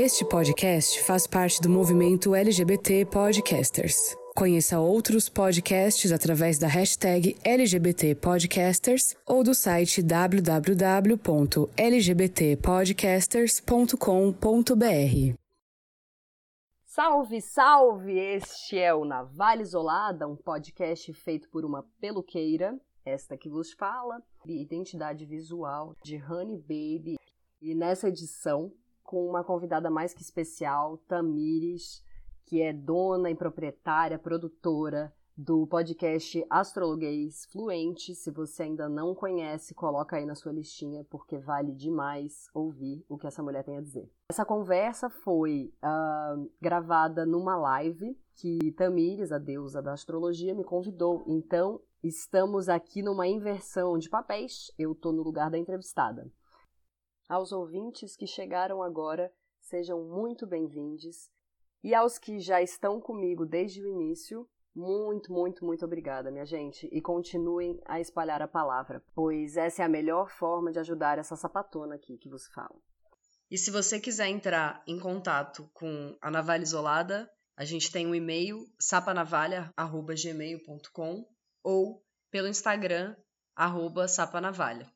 Este podcast faz parte do movimento LGBT Podcasters. Conheça outros podcasts através da hashtag LGBT Podcasters ou do site www.lgbtpodcasters.com.br. Salve, salve! Este é o Navalha Isolada, um podcast feito por uma peluqueira, esta que vos fala, identidade visual de Honey Baby. E nessa edição, com uma convidada mais que especial, Tamires, que é dona e proprietária, produtora do podcast Astrologuês Fluente. Se você ainda não conhece, coloca aí na sua listinha, porque vale demais ouvir o que essa mulher tem a dizer. Essa conversa foi uh, gravada numa live que Tamires, a deusa da astrologia, me convidou. Então, estamos aqui numa inversão de papéis. Eu estou no lugar da entrevistada. Aos ouvintes que chegaram agora, sejam muito bem-vindos. E aos que já estão comigo desde o início, muito, muito, muito obrigada, minha gente. E continuem a espalhar a palavra, pois essa é a melhor forma de ajudar essa sapatona aqui que vos fala. E se você quiser entrar em contato com a Navalha Isolada, a gente tem um e-mail sapanavalha.gmail.com ou pelo Instagram, arroba sapanavalha.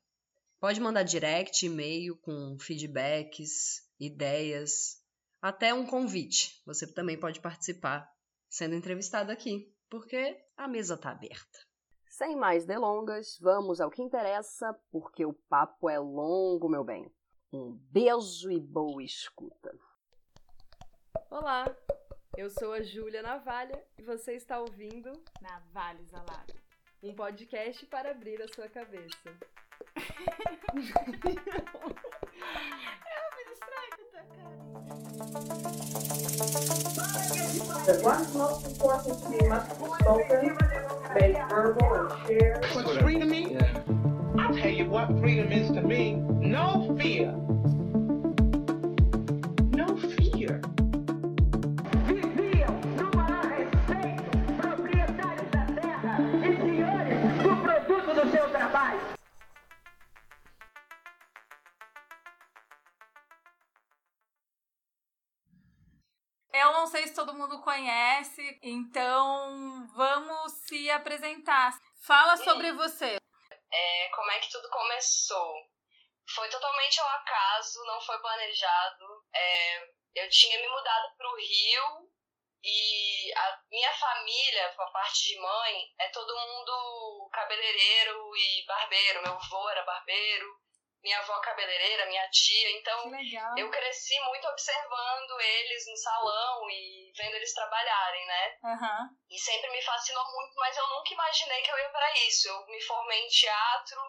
Pode mandar direct, e-mail com feedbacks, ideias, até um convite. Você também pode participar sendo entrevistado aqui, porque a mesa está aberta. Sem mais delongas, vamos ao que interessa, porque o papo é longo, meu bem. Um beijo e boa escuta. Olá, eu sou a Júlia Navalha e você está ouvindo Navalha Isolada, um podcast para abrir a sua cabeça. The what's most important to me must be spoken, made verbal, and shared. What's free to me? I'll tell you what freedom is to me. No fear. Todo mundo conhece, então vamos se apresentar. Fala sobre você. É, como é que tudo começou? Foi totalmente ao acaso, não foi planejado. É, eu tinha me mudado para o Rio e a minha família, a parte de mãe, é todo mundo cabeleireiro e barbeiro. Meu avô era barbeiro, minha avó cabeleireira, minha tia. Então eu cresci muito observando eles no salão e vendo eles trabalharem, né? Aham. E sempre me fascinou muito, mas eu nunca imaginei que eu ia para isso. Eu me formei em teatro,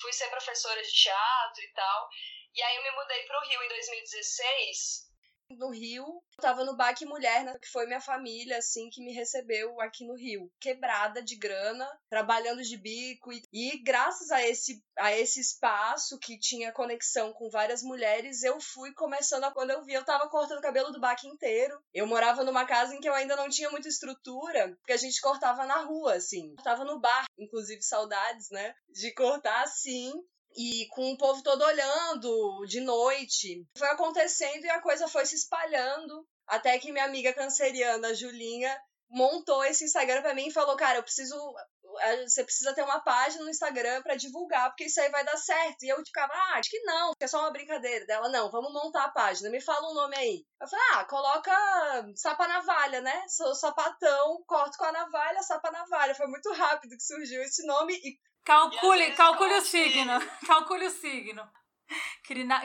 fui ser professora de teatro e tal. E aí eu me mudei pro Rio em 2016. No Rio, eu tava no Baque Mulher, né, que foi minha família, assim, que me recebeu aqui no Rio. Quebrada de grana, trabalhando de bico. E, e graças a esse, a esse espaço que tinha conexão com várias mulheres, eu fui começando a. Quando eu vi, eu tava cortando o cabelo do Baque inteiro. Eu morava numa casa em que eu ainda não tinha muita estrutura, porque a gente cortava na rua, assim. Cortava no bar, inclusive saudades, né? De cortar assim. E com o povo todo olhando de noite. Foi acontecendo e a coisa foi se espalhando. Até que minha amiga canceriana, Julinha, montou esse Instagram pra mim e falou: Cara, eu preciso. eh, Você precisa ter uma página no Instagram pra divulgar, porque isso aí vai dar certo. E eu ficava, ah, acho que não, que é só uma brincadeira. Dela, não, vamos montar a página, me fala um nome aí. Eu falei, ah, coloca sapa navalha, né? Sou sapatão, corto com a navalha, sapa navalha. Foi muito rápido que surgiu esse nome e Calcule, calcule o signo. Calcule o signo.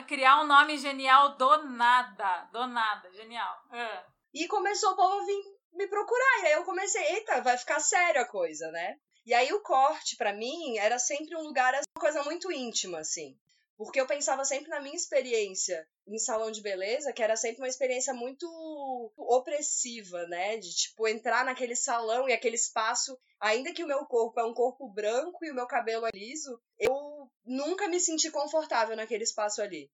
Criar um nome genial do nada. Do nada. Genial. Ah. E começou o povo a vir me procurar. E aí eu comecei, eita, vai ficar sério a coisa, né? E aí o corte, pra mim, era sempre um lugar, assim, uma coisa muito íntima, assim. Porque eu pensava sempre na minha experiência em salão de beleza, que era sempre uma experiência muito opressiva, né? De, tipo, entrar naquele salão e aquele espaço, ainda que o meu corpo é um corpo branco e o meu cabelo é liso, eu nunca me senti confortável naquele espaço ali.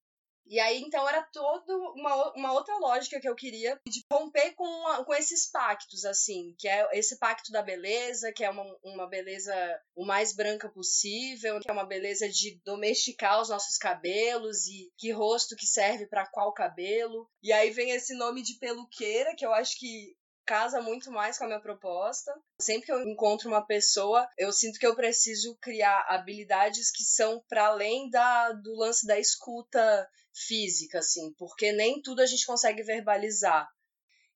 E aí, então, era toda uma, uma outra lógica que eu queria de romper com, com esses pactos, assim, que é esse pacto da beleza, que é uma, uma beleza o mais branca possível, que é uma beleza de domesticar os nossos cabelos e que rosto que serve para qual cabelo. E aí vem esse nome de peluqueira, que eu acho que casa muito mais com a minha proposta. Sempre que eu encontro uma pessoa, eu sinto que eu preciso criar habilidades que são para além da, do lance da escuta física, assim, porque nem tudo a gente consegue verbalizar.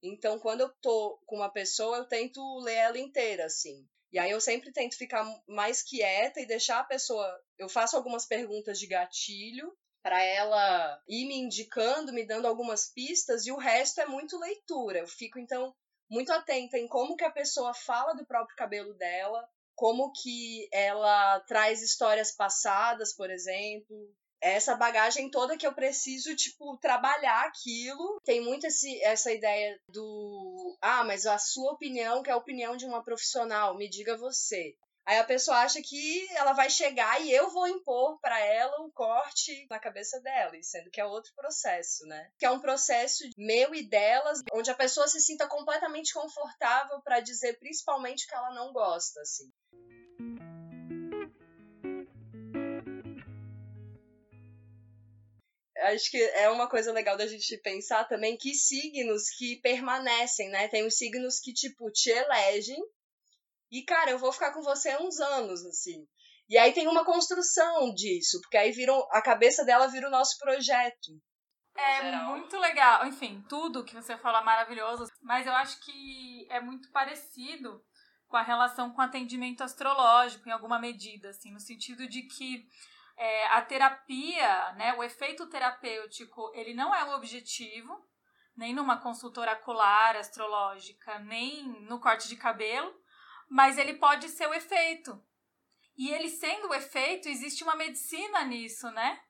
Então, quando eu tô com uma pessoa, eu tento ler ela inteira, assim. E aí eu sempre tento ficar mais quieta e deixar a pessoa. Eu faço algumas perguntas de gatilho para ela ir me indicando, me dando algumas pistas, e o resto é muito leitura. Eu fico, então, muito atenta em como que a pessoa fala do próprio cabelo dela, como que ela traz histórias passadas, por exemplo, essa bagagem toda que eu preciso, tipo, trabalhar aquilo. Tem muito esse, essa ideia do. Ah, mas a sua opinião, que é a opinião de uma profissional, me diga você. Aí a pessoa acha que ela vai chegar e eu vou impor para ela um corte na cabeça dela, sendo que é outro processo, né? Que é um processo meu e delas, onde a pessoa se sinta completamente confortável para dizer principalmente o que ela não gosta, assim. acho que é uma coisa legal da gente pensar também que signos que permanecem, né? Tem os signos que, tipo, te elegem. E, cara, eu vou ficar com você uns anos, assim. E aí tem uma construção disso, porque aí viram, a cabeça dela vira o nosso projeto. É muito legal. Enfim, tudo que você fala é maravilhoso, mas eu acho que é muito parecido com a relação com atendimento astrológico, em alguma medida, assim, no sentido de que é, a terapia, né, o efeito terapêutico, ele não é o objetivo, nem numa consulta oracular, astrológica, nem no corte de cabelo, mas ele pode ser o efeito. E ele sendo o efeito, existe uma medicina nisso, né?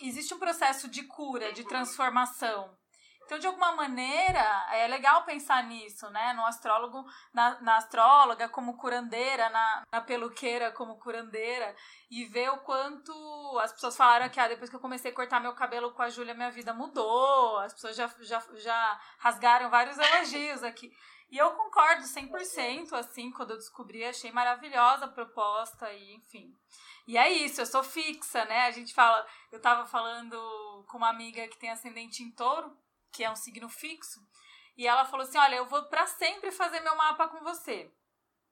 Existe um processo de cura, de transformação. Então, de alguma maneira, é legal pensar nisso, né? No astrólogo, na, na astróloga como curandeira, na, na, peluqueira como curandeira, e ver o quanto as pessoas falaram que ah, depois que eu comecei a cortar meu cabelo com a Júlia, minha vida mudou. As pessoas já, já, já rasgaram vários elogios aqui. E eu concordo 100%, assim, quando eu descobri, achei maravilhosa a proposta e, enfim. E é isso, eu sou fixa, né? A gente fala, eu tava falando com uma amiga que tem ascendente em touro, que é um signo fixo, e ela falou assim: Olha, eu vou para sempre fazer meu mapa com você.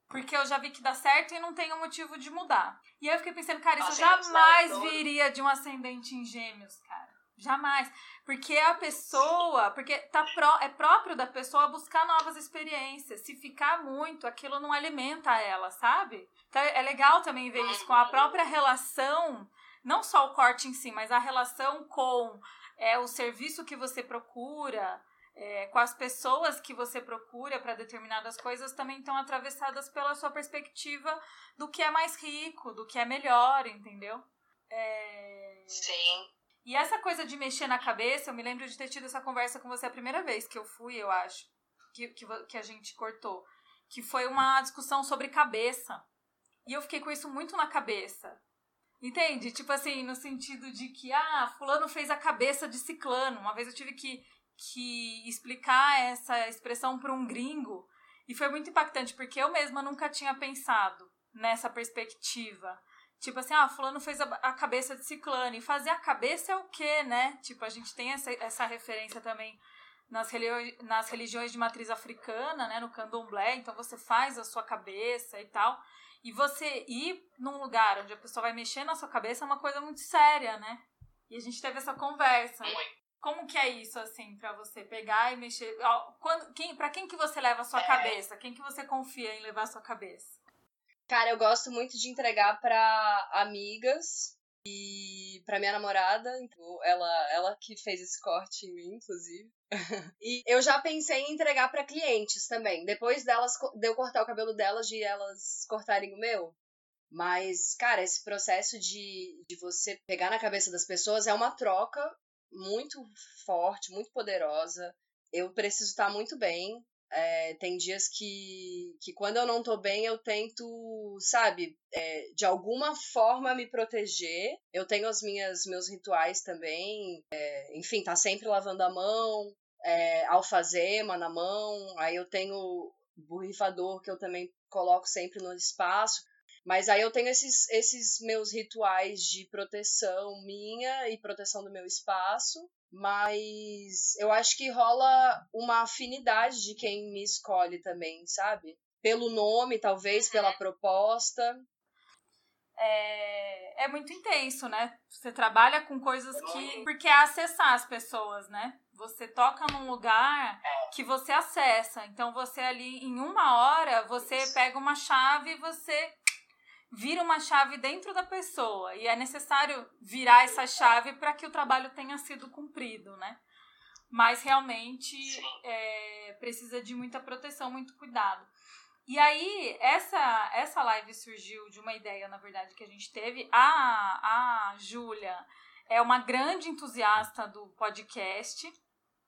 Porque eu já vi que dá certo e não tenho motivo de mudar. E aí eu fiquei pensando, cara, isso jamais viria de um ascendente em gêmeos, cara. Jamais. Porque a pessoa, porque tá pró, é próprio da pessoa buscar novas experiências. Se ficar muito, aquilo não alimenta ela, sabe? Então é legal também ver isso com a própria relação, não só o corte em si, mas a relação com é o serviço que você procura, é, com as pessoas que você procura para determinadas coisas também estão atravessadas pela sua perspectiva do que é mais rico, do que é melhor, entendeu? É... Sim. E essa coisa de mexer na cabeça, eu me lembro de ter tido essa conversa com você a primeira vez que eu fui, eu acho, que, que, que a gente cortou. Que foi uma discussão sobre cabeça. E eu fiquei com isso muito na cabeça. Entende? Tipo assim, no sentido de que, ah, fulano fez a cabeça de ciclano. Uma vez eu tive que, que explicar essa expressão para um gringo. E foi muito impactante, porque eu mesma nunca tinha pensado nessa perspectiva. Tipo assim, ah, fulano fez a, a cabeça de ciclano. E fazer a cabeça é o quê, né? Tipo, a gente tem essa, essa referência também nas, religi nas religiões de matriz africana, né? No candomblé. Então, você faz a sua cabeça e tal. E você ir num lugar onde a pessoa vai mexer na sua cabeça é uma coisa muito séria, né? E a gente teve essa conversa. Como que é isso, assim, para você pegar e mexer? Quando, quem, pra quem que você leva a sua é. cabeça? Quem que você confia em levar a sua cabeça? Cara, eu gosto muito de entregar para amigas e para minha namorada, então ela, ela que fez esse corte em mim, inclusive. e eu já pensei em entregar para clientes também, depois delas de eu cortar o cabelo delas de elas cortarem o meu. Mas, cara, esse processo de, de você pegar na cabeça das pessoas é uma troca muito forte, muito poderosa. Eu preciso estar muito bem. É, tem dias que, que quando eu não tô bem, eu tento, sabe, é, de alguma forma me proteger. Eu tenho as minhas meus rituais também. É, enfim, tá sempre lavando a mão, é, alfazema na mão. Aí eu tenho borrifador que eu também coloco sempre no espaço. Mas aí eu tenho esses, esses meus rituais de proteção minha e proteção do meu espaço. Mas eu acho que rola uma afinidade de quem me escolhe também, sabe? Pelo nome, talvez, pela uhum. proposta. É, é muito intenso, né? Você trabalha com coisas que. Porque é acessar as pessoas, né? Você toca num lugar que você acessa. Então você ali, em uma hora, você pega uma chave e você vira uma chave dentro da pessoa e é necessário virar essa chave para que o trabalho tenha sido cumprido, né? Mas realmente é, precisa de muita proteção, muito cuidado. E aí, essa, essa live surgiu de uma ideia, na verdade, que a gente teve. A, a Júlia é uma grande entusiasta do podcast,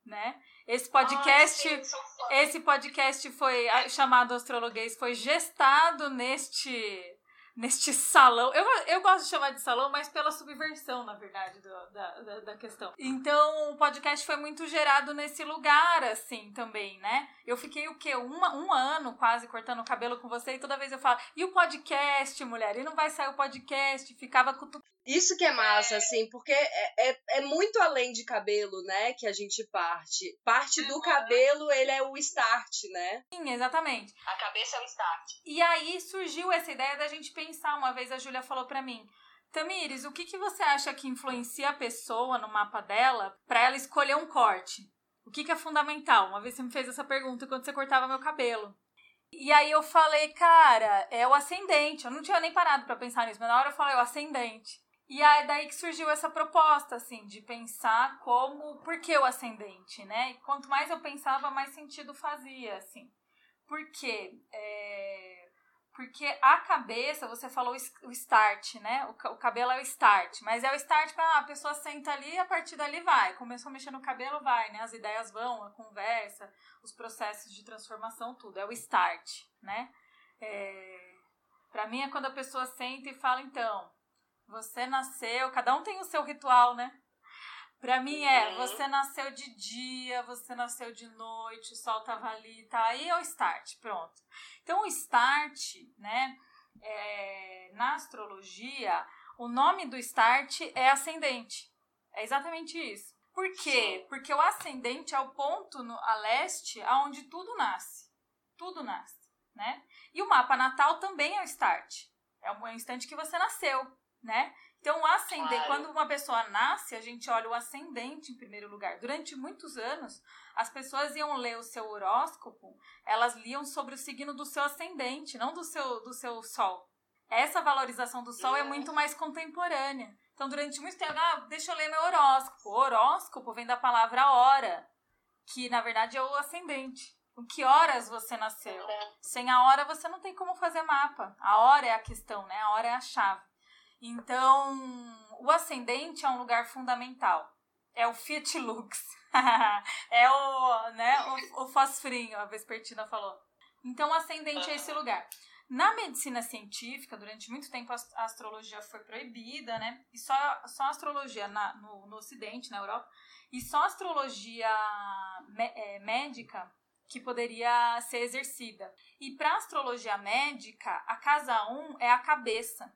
né? Esse podcast, Ai, sim, esse podcast foi chamado Astrologuês, foi gestado neste neste salão. Eu, eu gosto de chamar de salão, mas pela subversão, na verdade, do, da, da, da, questão. Então, o podcast foi muito gerado nesse lugar, assim, também, né? Eu fiquei o quê? Uma, um ano quase cortando o cabelo com você e toda vez eu falo, e o podcast, mulher? E não vai sair o podcast? Ficava cutucando isso que é massa, assim, porque é, é, é, muito além de cabelo, né, que a gente parte. Parte do cabelo, ele é o start, né? Sim, exatamente. A cabeça é o start. E aí surgiu essa ideia da gente pensar. Uma vez a Júlia falou para mim, Tamires, o que, que você acha que influencia a pessoa no mapa dela para ela escolher um corte? O que, que é fundamental? Uma vez você me fez essa pergunta quando você cortava meu cabelo. E aí eu falei, cara, é o ascendente. Eu não tinha nem parado para pensar nisso, mas na hora eu falei, o ascendente. E aí daí que surgiu essa proposta, assim, de pensar como, por que o ascendente, né? E quanto mais eu pensava, mais sentido fazia, assim. Por quê? É, porque a cabeça, você falou o start, né? O, cabelo é o start, mas é o start para ah, a pessoa senta ali e a partir dali vai. Começou a mexer no cabelo, vai, né? As ideias vão, a conversa, os processos de transformação, tudo. É o start, né? É, para mim é quando a pessoa senta e fala, então, você nasceu, cada um tem o seu ritual, né? Pra mim é, uhum. você nasceu de dia, você nasceu de noite, o sol tava ali, tá? Aí é o start, pronto. Então o start, né, é, na astrologia, o nome do start é ascendente. É exatamente isso. Por quê? Porque o ascendente é o ponto no, a leste aonde tudo nasce. Tudo nasce, né? E o mapa natal também é o start. É o instante que você nasceu né? Então, o ascendente, claro. quando uma pessoa nasce, a gente olha o ascendente em primeiro lugar. Durante muitos anos, as pessoas iam ler o seu horóscopo, elas liam sobre o signo do seu ascendente, não do seu, do seu sol. Essa valorização do sol é muito mais contemporânea. Então, durante muito tempo, ah, deixa eu ler meu horóscopo. O horóscopo vem da palavra hora, que na verdade é o ascendente. Com que horas você nasceu? Sem a hora você não tem como fazer mapa. A hora é a questão, né? A hora é a chave. Então, o ascendente é um lugar fundamental. É o Fiat Lux. é o, né, o, o fosfrinho, a Vespertina falou. Então, o ascendente é esse lugar. Na medicina científica, durante muito tempo a astrologia foi proibida, né? E só, só a astrologia na, no, no Ocidente, na Europa, e só a astrologia é, médica que poderia ser exercida. E para astrologia médica, a casa 1 é a cabeça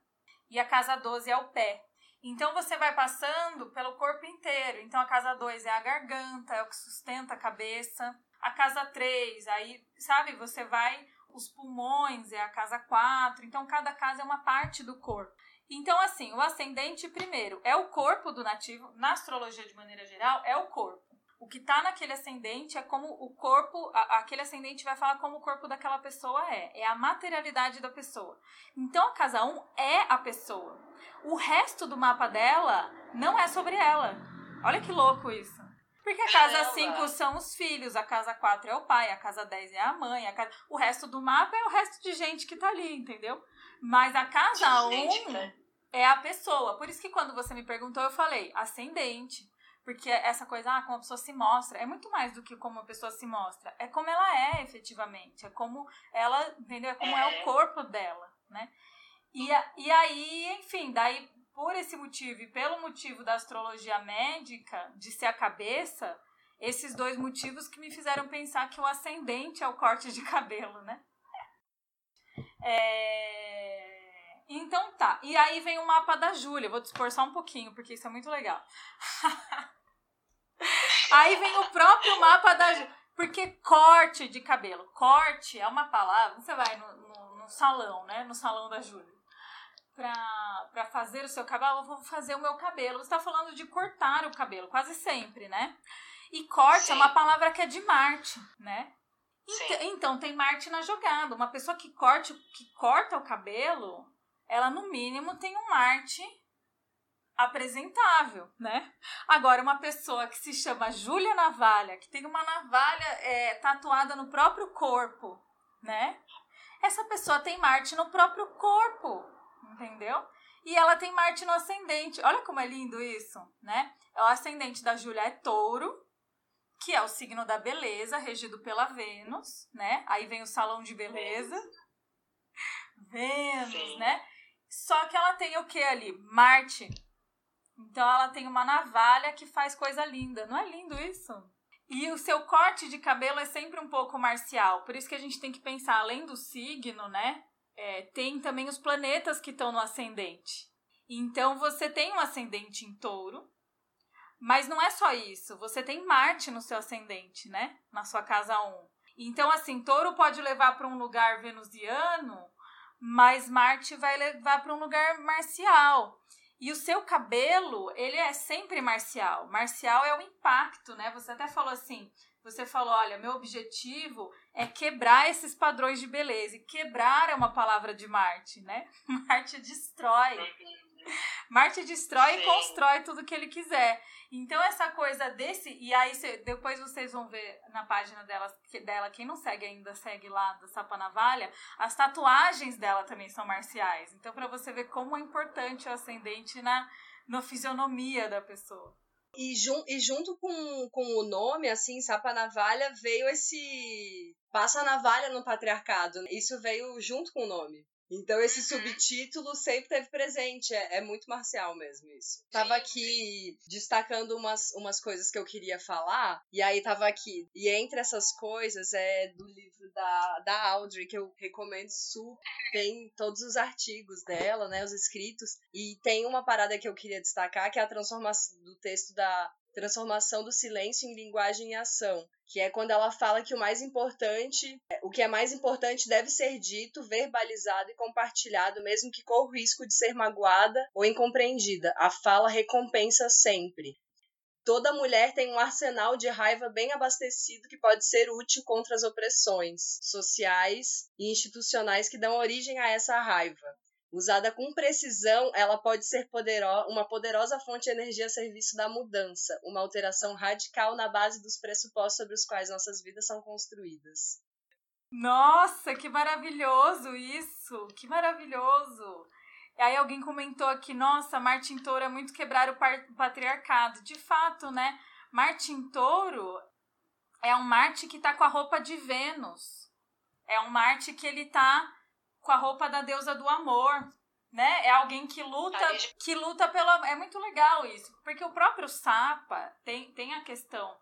e a casa 12 é o pé. Então você vai passando pelo corpo inteiro. Então a casa 2 é a garganta, é o que sustenta a cabeça. A casa 3, aí, sabe, você vai os pulmões, é a casa 4. Então cada casa é uma parte do corpo. Então assim, o ascendente primeiro é o corpo do nativo, na astrologia de maneira geral, é o corpo. O que está naquele ascendente é como o corpo, a, aquele ascendente vai falar como o corpo daquela pessoa é. É a materialidade da pessoa. Então a casa 1 é a pessoa. O resto do mapa dela não é sobre ela. Olha que louco isso. Porque a casa 5 são os filhos, a casa 4 é o pai, a casa 10 é a mãe, a casa... o resto do mapa é o resto de gente que tá ali, entendeu? Mas a casa 1 um é a pessoa. Por isso que quando você me perguntou, eu falei ascendente. Porque essa coisa, ah, como a pessoa se mostra, é muito mais do que como a pessoa se mostra. É como ela é efetivamente. É como ela, entendeu? É como é, é o corpo dela, né? E, e aí, enfim, daí por esse motivo e pelo motivo da astrologia médica, de ser a cabeça, esses dois motivos que me fizeram pensar que o ascendente é o corte de cabelo, né? É... Então tá. E aí vem o mapa da Júlia. Vou dispor só um pouquinho, porque isso é muito legal. aí vem o próprio mapa da Júlia. Porque corte de cabelo. Corte é uma palavra. Você vai no, no, no salão, né? No salão da Júlia. Pra, pra fazer o seu cabelo, eu vou fazer o meu cabelo. Você está falando de cortar o cabelo, quase sempre, né? E corte Sim. é uma palavra que é de Marte, né? Então, então, tem Marte na jogada. Uma pessoa que, corte, que corta o cabelo, ela no mínimo tem um Marte apresentável, né? Agora, uma pessoa que se chama Júlia Navalha, que tem uma navalha é, tatuada no próprio corpo, né? Essa pessoa tem Marte no próprio corpo, entendeu? E ela tem Marte no ascendente. Olha como é lindo isso, né? O ascendente da Júlia é touro, que é o signo da beleza, regido pela Vênus, né? Aí vem o salão de beleza. Vênus, Sim. né? Só que ela tem o que ali? Marte. Então ela tem uma navalha que faz coisa linda. Não é lindo isso? E o seu corte de cabelo é sempre um pouco marcial. Por isso que a gente tem que pensar, além do signo, né? É, tem também os planetas que estão no ascendente. Então você tem um ascendente em touro, mas não é só isso. Você tem Marte no seu ascendente, né? Na sua casa 1. Então, assim, touro pode levar para um lugar venusiano, mas Marte vai levar para um lugar marcial. E o seu cabelo, ele é sempre marcial. Marcial é o impacto, né? Você até falou assim, você falou, olha, meu objetivo é quebrar esses padrões de beleza. E quebrar é uma palavra de Marte, né? Marte destrói. Marte destrói Sim. e constrói tudo que ele quiser. Então, essa coisa desse. E aí, cê, depois vocês vão ver na página dela, que, dela, quem não segue ainda, segue lá da Sapa Navalha, as tatuagens dela também são marciais. Então, para você ver como é importante o ascendente na, na fisionomia da pessoa. E, jun, e junto com, com o nome, assim, Sapa Navalha, veio esse. Passa a navalha no patriarcado. Isso veio junto com o nome. Então esse uhum. subtítulo sempre teve presente, é, é, muito marcial mesmo isso. Tava aqui destacando umas, umas coisas que eu queria falar, e aí tava aqui. E entre essas coisas é do livro da, da Audrey, que eu recomendo super. Tem todos os artigos dela, né, os escritos. E tem uma parada que eu queria destacar, que é a transformação do texto da transformação do silêncio em linguagem e ação, que é quando ela fala que o mais importante, o que é mais importante deve ser dito, verbalizado e compartilhado, mesmo que corra o risco de ser magoada ou incompreendida. A fala recompensa sempre. Toda mulher tem um arsenal de raiva bem abastecido que pode ser útil contra as opressões sociais e institucionais que dão origem a essa raiva. Usada com precisão, ela pode ser uma poderosa fonte de energia a serviço da mudança, uma alteração radical na base dos pressupostos sobre os quais nossas vidas são construídas. Nossa, que maravilhoso isso! Que maravilhoso! E aí alguém comentou aqui, nossa, Martin Touro é muito quebrar o patriarcado. De fato, né? Martin Touro é um Marte que tá com a roupa de Vênus. É um Marte que ele tá com a roupa da deusa do amor, né? É alguém que luta, que luta pela. É muito legal isso, porque o próprio Sapa tem, tem a questão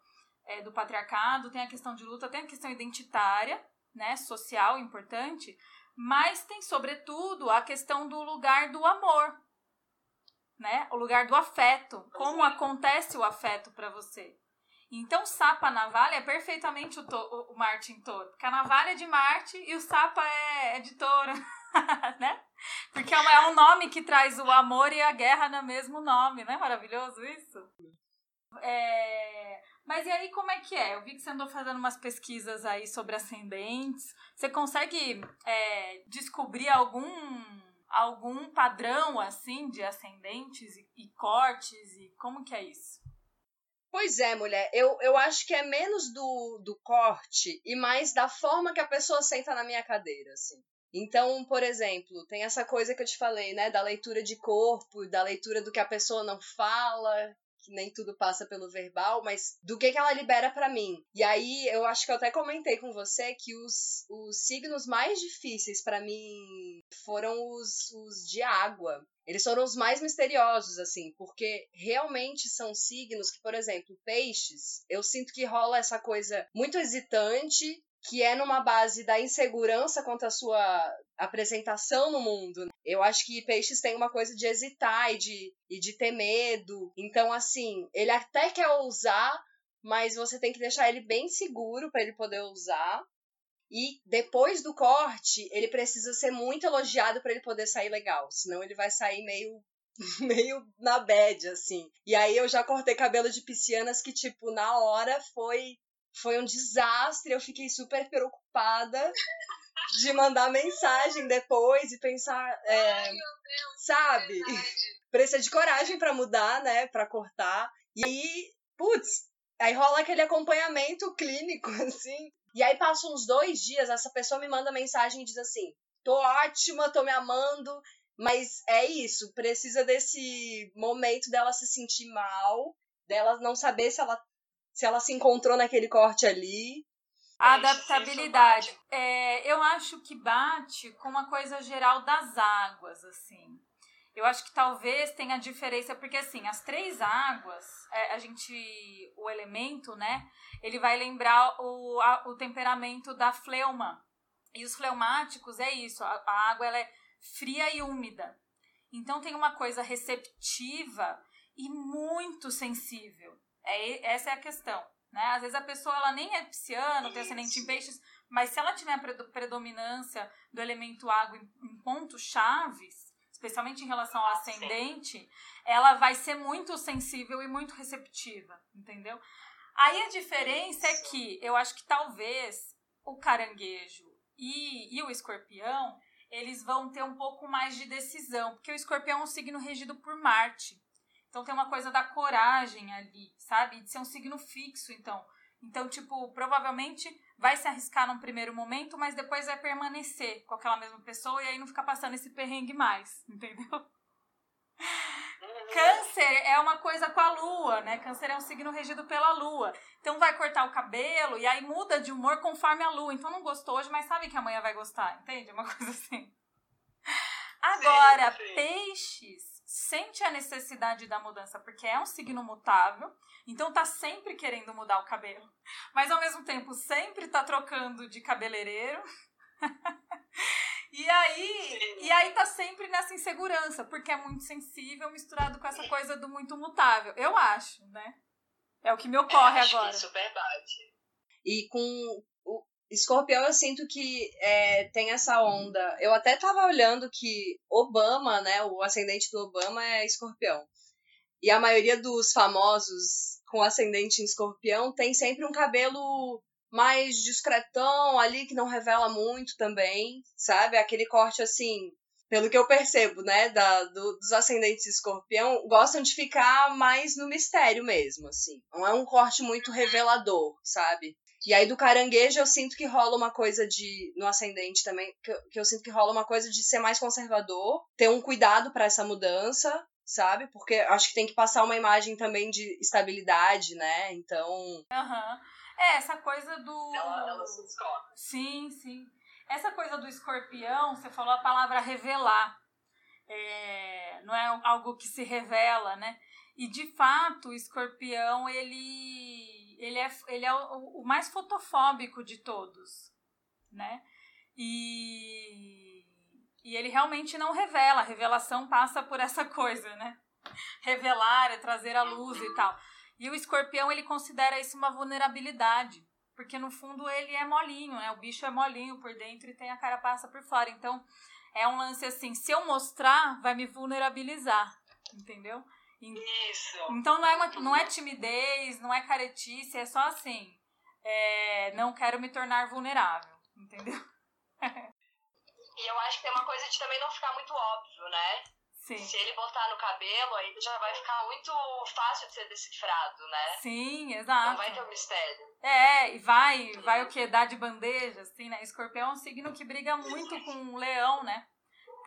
é, do patriarcado, tem a questão de luta, tem a questão identitária, né? Social importante, mas tem sobretudo a questão do lugar do amor, né? O lugar do afeto, como acontece o afeto para você. Então, Sapa Navalha é perfeitamente o, to, o, Marte em touro. Porque a navalha é de Marte e o Sapa é, é de touro. né? Porque é, é um nome que traz o amor e a guerra no mesmo nome. Não é maravilhoso isso? É... Mas e aí, como é que é? Eu vi que você andou fazendo umas pesquisas aí sobre ascendentes. Você consegue é, descobrir algum algum padrão assim de ascendentes e, e cortes e como que é isso? Pois é, mulher. Eu, eu acho que é menos do, do corte e mais da forma que a pessoa senta na minha cadeira, assim. Então, por exemplo, tem essa coisa que eu te falei, né? Da leitura de corpo, da leitura do que a pessoa não fala, que nem tudo passa pelo verbal, mas do que, que ela libera para mim. E aí eu acho que eu até comentei com você que os, os signos mais difíceis para mim foram os, os de água. Eles foram os mais misteriosos, assim, porque realmente são signos que, por exemplo, peixes, eu sinto que rola essa coisa muito hesitante, que é numa base da insegurança quanto à sua apresentação no mundo. Eu acho que Peixes tem uma coisa de hesitar e de, e de ter medo. Então, assim, ele até quer ousar, mas você tem que deixar ele bem seguro para ele poder usar. E depois do corte, ele precisa ser muito elogiado para ele poder sair legal, senão ele vai sair meio meio na bad assim. E aí eu já cortei cabelo de piscianas que tipo na hora foi foi um desastre, eu fiquei super preocupada de mandar mensagem depois e pensar, é, Ai, meu Deus, sabe? Precisa de coragem para mudar, né, para cortar. E aí, putz, aí rola aquele acompanhamento clínico assim. E aí passa uns dois dias, essa pessoa me manda mensagem e diz assim: tô ótima, tô me amando, mas é isso, precisa desse momento dela se sentir mal, dela não saber se ela se ela se encontrou naquele corte ali. A adaptabilidade. É, eu acho que bate com uma coisa geral das águas, assim. Eu acho que talvez tenha diferença, porque assim, as três águas, é, a gente. O elemento, né? Ele vai lembrar o, a, o temperamento da fleuma. E os fleumáticos é isso, a, a água ela é fria e úmida. Então tem uma coisa receptiva e muito sensível. É, essa é a questão. Né? Às vezes a pessoa ela nem é pisciana, tem ascendente em peixes, mas se ela tiver a predominância do elemento água em, em pontos chaves, especialmente em relação ao ascendente, ela vai ser muito sensível e muito receptiva, entendeu? Aí a diferença é que eu acho que talvez o caranguejo e, e o escorpião eles vão ter um pouco mais de decisão, porque o escorpião é um signo regido por Marte. Então tem uma coisa da coragem ali, sabe? De ser um signo fixo, então. Então, tipo, provavelmente vai se arriscar num primeiro momento, mas depois vai permanecer com aquela mesma pessoa e aí não ficar passando esse perrengue mais, entendeu? Câncer é uma coisa com a lua, né? Câncer é um signo regido pela lua. Então vai cortar o cabelo e aí muda de humor conforme a lua. Então não gostou hoje, mas sabe que amanhã vai gostar, entende? Uma coisa assim. Agora, sim. peixes sente a necessidade da mudança porque é um signo mutável, então tá sempre querendo mudar o cabelo, mas ao mesmo tempo sempre tá trocando de cabeleireiro. e aí, e aí tá sempre nessa insegurança, porque é muito sensível misturado com essa coisa do muito mutável. Eu acho, né? É o que me ocorre acho agora. Que isso bate. E com escorpião eu sinto que é, tem essa onda. Eu até tava olhando que Obama, né, o ascendente do Obama é escorpião. E a maioria dos famosos com ascendente em escorpião tem sempre um cabelo mais discretão ali, que não revela muito também, sabe? Aquele corte assim, pelo que eu percebo, né, da, do, dos ascendentes escorpião, gostam de ficar mais no mistério mesmo, assim. Não é um corte muito revelador, sabe? E aí do caranguejo eu sinto que rola uma coisa de. No ascendente também, que eu, que eu sinto que rola uma coisa de ser mais conservador, ter um cuidado para essa mudança, sabe? Porque acho que tem que passar uma imagem também de estabilidade, né? Então. Aham. É, essa coisa do. Ela, ela se descobre. Sim, sim. Essa coisa do escorpião, você falou a palavra revelar. É, não é algo que se revela, né? E de fato, o escorpião, ele, ele é, ele é o, o mais fotofóbico de todos, né? E, e ele realmente não revela. A revelação passa por essa coisa, né? Revelar é trazer a luz e tal. E o escorpião, ele considera isso uma vulnerabilidade. Porque no fundo ele é molinho, né? O bicho é molinho por dentro e tem a carapaça por fora. Então é um lance assim: se eu mostrar, vai me vulnerabilizar. Entendeu? Isso. Então não é, uma, não é timidez, não é caretice, é só assim. é, não quero me tornar vulnerável. Entendeu? E eu acho que tem uma coisa de também não ficar muito óbvio, né? Sim. Se ele botar no cabelo, aí já vai ficar muito fácil de ser decifrado, né? Sim, Não exato. vai ter um mistério. É, e vai, vai o que? Dar de bandeja, assim, né? Escorpião é um signo que briga muito com o leão, né?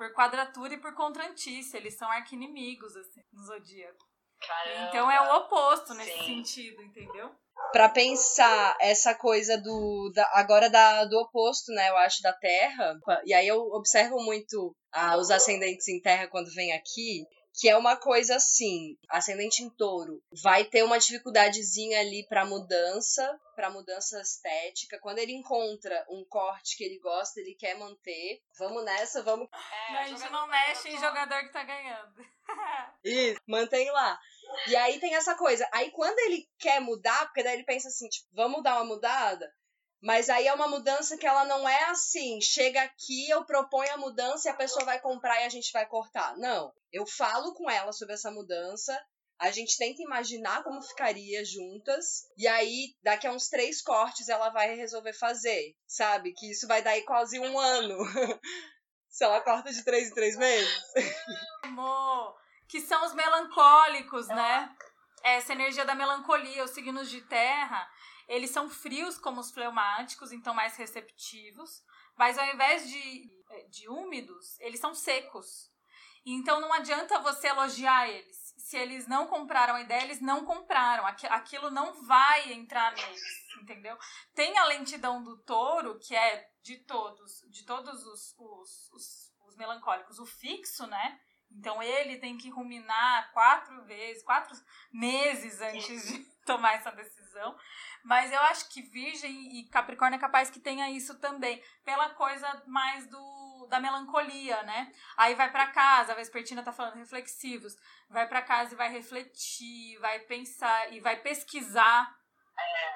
Por quadratura e por contrantícia. Eles são arquinimigos, assim, no zodíaco. Caramba. Então é o oposto nesse Sim. sentido, entendeu? Pra pensar essa coisa do da- agora da, do oposto, né? Eu acho da Terra. E aí eu observo muito ah, os ascendentes em Terra quando vem aqui, que é uma coisa assim, ascendente em Touro vai ter uma dificuldadezinha ali pra mudança, pra mudança estética. Quando ele encontra um corte que ele gosta, ele quer manter. Vamos nessa, vamos É, a gente não que mexe em jogador que tá ganhando. Isso, mantém lá. E aí tem essa coisa. Aí quando ele quer mudar, porque daí ele pensa assim, tipo, vamos dar uma mudada? Mas aí é uma mudança que ela não é assim, chega aqui, eu proponho a mudança e a pessoa vai comprar e a gente vai cortar. Não. Eu falo com ela sobre essa mudança, a gente tenta imaginar como ficaria juntas, e aí, daqui a uns três cortes, ela vai resolver fazer, sabe? Que isso vai dar quase um ano. Se ela corta de três em três meses. Amor, que são os melancólicos, né? Essa energia da melancolia, os signos de terra, eles são frios como os fleumáticos, então mais receptivos, mas ao invés de, de úmidos, eles são secos. Então não adianta você elogiar eles. Se eles não compraram a ideia, eles não compraram. Aqui- Aquilo não vai entrar neles, entendeu? Tem a lentidão do touro, que é de todos, de todos os, os, os, os melancólicos, o fixo, né? Então ele tem que ruminar quatro vezes, quatro meses antes de tomar essa decisão. Mas eu acho que Virgem e Capricórnio é capaz que tenha isso também, pela coisa mais do da melancolia, né? Aí vai pra casa, a Vespertina tá falando reflexivos, vai pra casa e vai refletir, vai pensar e vai pesquisar,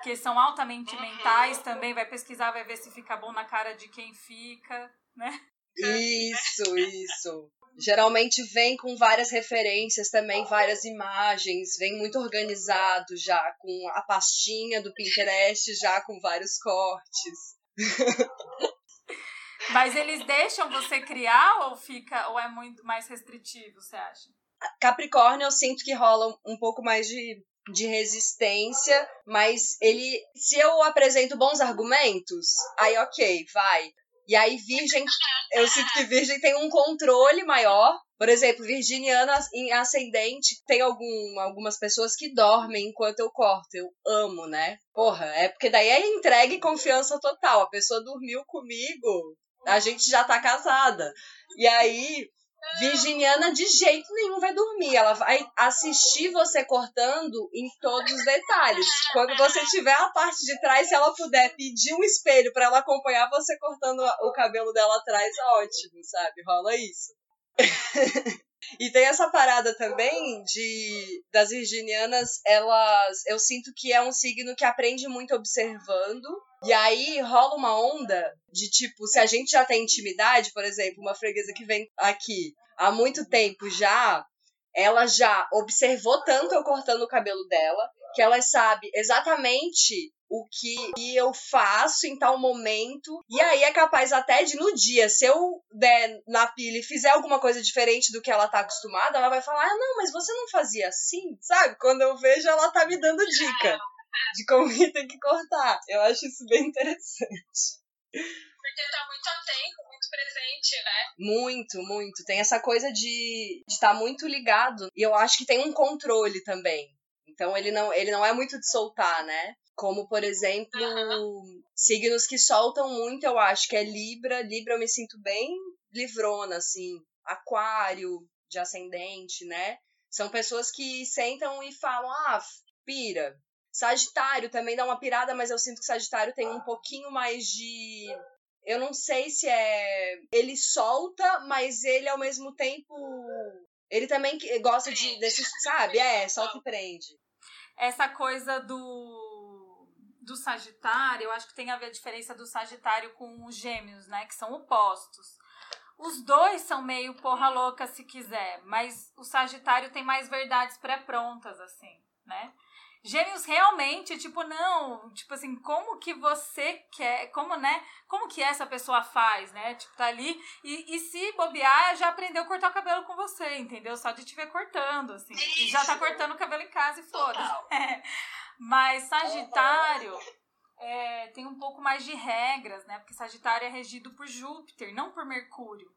que são altamente mentais também, vai pesquisar, vai ver se fica bom na cara de quem fica, né? Isso, isso. Geralmente vem com várias referências também, várias imagens, vem muito organizado já, com a pastinha do Pinterest já com vários cortes. Mas eles deixam você criar ou fica ou é muito mais restritivo, você acha? Capricórnio eu sinto que rola um pouco mais de, de resistência, mas ele. Se eu apresento bons argumentos, aí ok, vai. E aí, Virgem, eu sinto que Virgem tem um controle maior. Por exemplo, Virginiana em ascendente, tem algum, algumas pessoas que dormem enquanto eu corto. Eu amo, né? Porra, é porque daí é entregue e confiança total. A pessoa dormiu comigo, a gente já tá casada. E aí, Virginiana de jeito nenhum vai dormir. Ela vai assistir você cortando em todos os detalhes. Quando você tiver a parte de trás, se ela puder pedir um espelho para ela acompanhar você cortando o cabelo dela atrás, ótimo, sabe? Rola isso. e tem essa parada também de das virginianas, elas, eu sinto que é um signo que aprende muito observando. E aí rola uma onda de tipo, se a gente já tem intimidade, por exemplo, uma freguesa que vem aqui há muito tempo já, ela já observou tanto eu cortando o cabelo dela, que ela sabe exatamente o que eu faço em tal momento. E aí é capaz até de no dia, se eu der na pilha e fizer alguma coisa diferente do que ela tá acostumada, ela vai falar: "Ah, não, mas você não fazia assim?", sabe? Quando eu vejo ela tá me dando dica de como tem que cortar. Eu acho isso bem interessante. Porque tá muito atento, muito presente, né? Muito, muito. Tem essa coisa de estar tá muito ligado. E eu acho que tem um controle também. Então ele não, ele não é muito de soltar, né? Como, por exemplo, signos que soltam muito, eu acho que é Libra. Libra eu me sinto bem livrona, assim. Aquário, de ascendente, né? São pessoas que sentam e falam, ah, pira. Sagitário também dá uma pirada, mas eu sinto que Sagitário tem um pouquinho mais de. Eu não sei se é. Ele solta, mas ele ao mesmo tempo. Ele também gosta de. Desses, sabe? É, solta e prende. Essa coisa do. Do Sagitário, eu acho que tem a ver a diferença do Sagitário com os Gêmeos, né? Que são opostos. Os dois são meio porra louca se quiser, mas o Sagitário tem mais verdades pré-prontas, assim, né? Gêmeos realmente, tipo, não, tipo assim, como que você quer, como, né, como que essa pessoa faz, né, tipo, tá ali, e, e se bobear, já aprendeu a cortar o cabelo com você, entendeu, só de te ver cortando, assim, e já tá cortando o cabelo em casa e foda-se. É. Mas Sagitário é, tem um pouco mais de regras, né, porque Sagitário é regido por Júpiter, não por Mercúrio.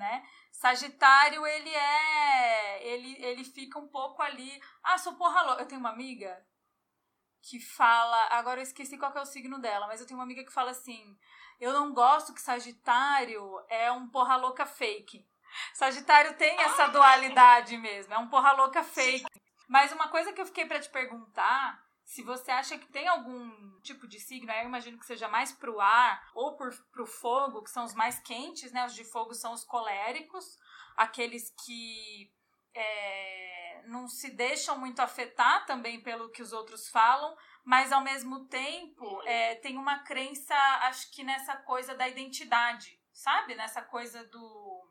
Né? Sagitário, ele é. Ele, ele fica um pouco ali. Ah, sou porra louca. Eu tenho uma amiga que fala. Agora eu esqueci qual é o signo dela, mas eu tenho uma amiga que fala assim: Eu não gosto que Sagitário é um porra louca fake. Sagitário tem essa dualidade mesmo, é um porra louca fake. Mas uma coisa que eu fiquei para te perguntar se você acha que tem algum tipo de signo, eu imagino que seja mais pro ar ou por, pro fogo, que são os mais quentes, né? Os de fogo são os coléricos, aqueles que é, não se deixam muito afetar também pelo que os outros falam, mas ao mesmo tempo é, tem uma crença, acho que nessa coisa da identidade, sabe? Nessa coisa do.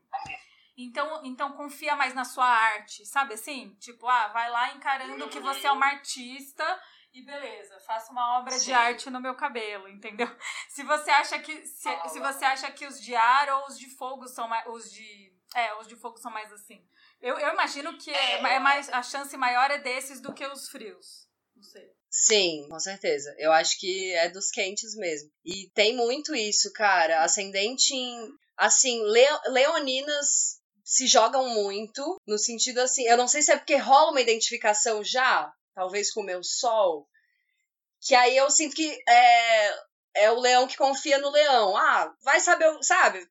Então, então confia mais na sua arte, sabe assim? Tipo, ah, vai lá encarando que você é uma artista e beleza, faço uma obra Sim. de arte no meu cabelo, entendeu? Se você acha que se, se você acha que os de ar ou os de fogo são mais os de é, os de fogo são mais assim. Eu, eu imagino que é, é mais a chance maior é desses do que os frios. Não sei. Sim, com certeza. Eu acho que é dos quentes mesmo. E tem muito isso, cara. Ascendente em. Assim, leoninas se jogam muito, no sentido assim. Eu não sei se é porque rola uma identificação já, talvez com o meu sol, que aí eu sinto que é, é o leão que confia no leão. Ah, vai saber, sabe?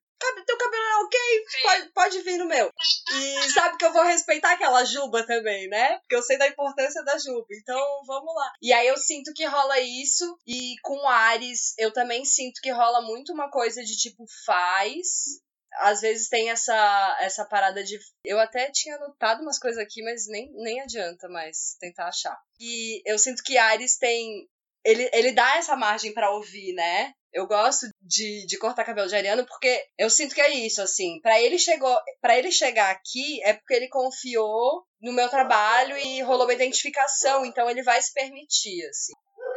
Teu cabelo é ok, pode, pode vir no meu. E sabe que eu vou respeitar aquela juba também, né? Porque eu sei da importância da juba. Então, vamos lá. E aí eu sinto que rola isso. E com Ares, eu também sinto que rola muito uma coisa de tipo, faz às vezes tem essa, essa parada de. Eu até tinha anotado umas coisas aqui, mas nem, nem adianta mais tentar achar. E eu sinto que Ares tem. Ele, ele dá essa margem para ouvir, né? Eu gosto de, de cortar cabelo de Ariano porque eu sinto que é isso, assim. para ele chegou para ele chegar aqui é porque ele confiou no meu trabalho e rolou uma identificação, então ele vai se permitir, assim.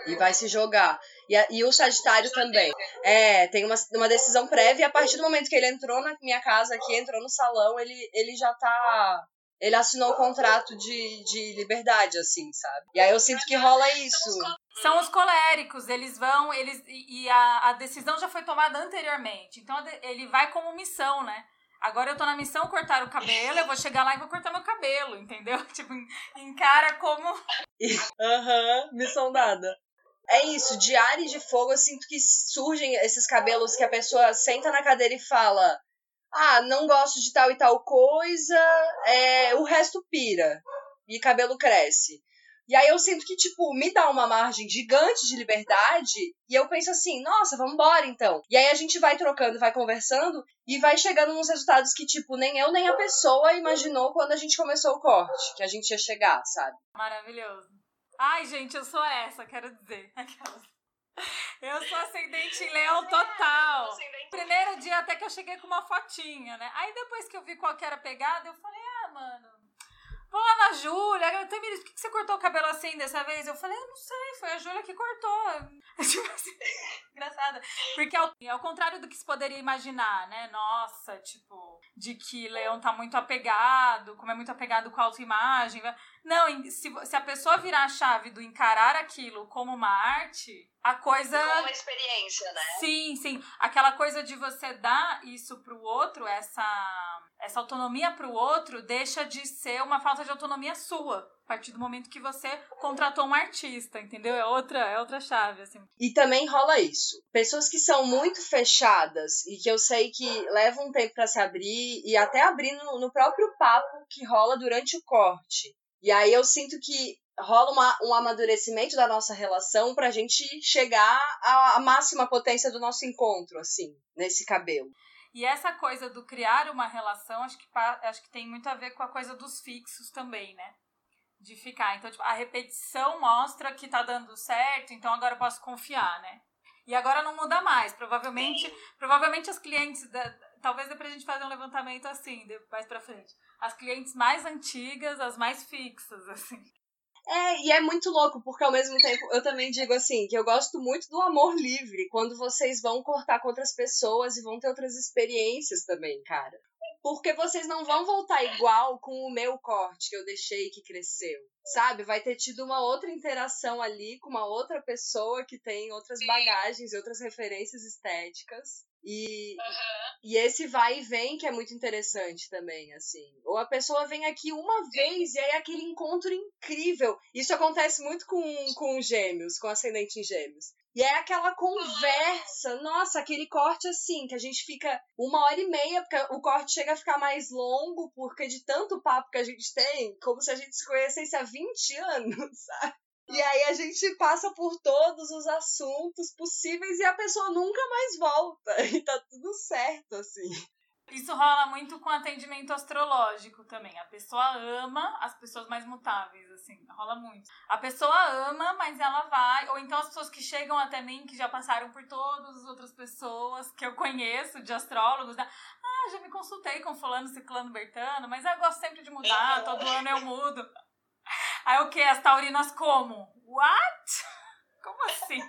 E vai se jogar. E, a, e o Sagitário também. É, tem uma, uma decisão prévia e a partir do momento que ele entrou na minha casa aqui, entrou no salão, ele, ele já tá. Ele assinou o contrato de, de liberdade, assim, sabe? E aí eu sinto que rola isso. São os coléricos, eles vão, eles. E a, a decisão já foi tomada anteriormente. Então ele vai como missão, né? Agora eu tô na missão cortar o cabelo, eu vou chegar lá e vou cortar meu cabelo, entendeu? Tipo, encara como. Aham, uhum, missão dada. É isso, de ar e de fogo eu sinto que surgem esses cabelos que a pessoa senta na cadeira e fala: Ah, não gosto de tal e tal coisa, é, o resto pira. E cabelo cresce. E aí eu sinto que, tipo, me dá uma margem gigante de liberdade. E eu penso assim, nossa, vamos embora então. E aí a gente vai trocando, vai conversando e vai chegando nos resultados que, tipo, nem eu nem a pessoa imaginou quando a gente começou o corte, que a gente ia chegar, sabe? Maravilhoso. Ai, gente, eu sou essa, quero dizer. Eu sou ascendente em leão total. Primeiro dia até que eu cheguei com uma fotinha, né? Aí depois que eu vi qual que era a pegada, eu falei, ah, mano, vou lá na Júlia. Tamires, por que você cortou o cabelo assim dessa vez? Eu falei, eu não sei, foi a Júlia que cortou. Tipo assim, engraçada. Porque ao, ao contrário do que se poderia imaginar, né? Nossa, tipo, de que leão tá muito apegado, como é muito apegado com a autoimagem. Não, se, se a pessoa virar a chave do encarar aquilo como uma arte, a coisa. Como uma experiência, né? Sim, sim. Aquela coisa de você dar isso pro outro, essa, essa autonomia pro outro, deixa de ser uma falta de autonomia sua. A partir do momento que você contratou um artista, entendeu? É outra, é outra chave, assim. E também rola isso. Pessoas que são muito fechadas e que eu sei que levam um tempo para se abrir e até abrir no, no próprio papo que rola durante o corte e aí eu sinto que rola uma, um amadurecimento da nossa relação pra gente chegar à, à máxima potência do nosso encontro, assim, nesse cabelo. E essa coisa do criar uma relação, acho que, acho que tem muito a ver com a coisa dos fixos também, né? De ficar. Então, tipo, a repetição mostra que tá dando certo, então agora eu posso confiar, né? E agora não muda mais. Provavelmente, provavelmente as clientes da, talvez dê pra gente fazer um levantamento assim, mais pra frente. As clientes mais antigas, as mais fixas, assim. É, e é muito louco, porque ao mesmo tempo eu também digo assim, que eu gosto muito do amor livre, quando vocês vão cortar com outras pessoas e vão ter outras experiências também, cara. Porque vocês não vão voltar igual com o meu corte que eu deixei que cresceu. sabe? Vai ter tido uma outra interação ali com uma outra pessoa que tem outras bagagens e outras referências estéticas. E, Aham. e esse vai e vem que é muito interessante também, assim. Ou a pessoa vem aqui uma vez e aí é aquele encontro incrível. Isso acontece muito com, com gêmeos, com ascendente em gêmeos. E é aquela conversa, nossa, aquele corte assim, que a gente fica uma hora e meia, porque o corte chega a ficar mais longo, porque de tanto papo que a gente tem, como se a gente se conhecesse há 20 anos, sabe? E aí a gente passa por todos os assuntos possíveis e a pessoa nunca mais volta. E tá tudo certo, assim. Isso rola muito com atendimento astrológico também. A pessoa ama as pessoas mais mutáveis, assim, rola muito. A pessoa ama, mas ela vai. Ou então as pessoas que chegam até mim, que já passaram por todas as outras pessoas que eu conheço, de astrólogos, né? Ah, já me consultei com fulano, ciclano, bertano, mas eu gosto sempre de mudar, todo ano eu mudo. Aí o que? As taurinas como? What? Como assim?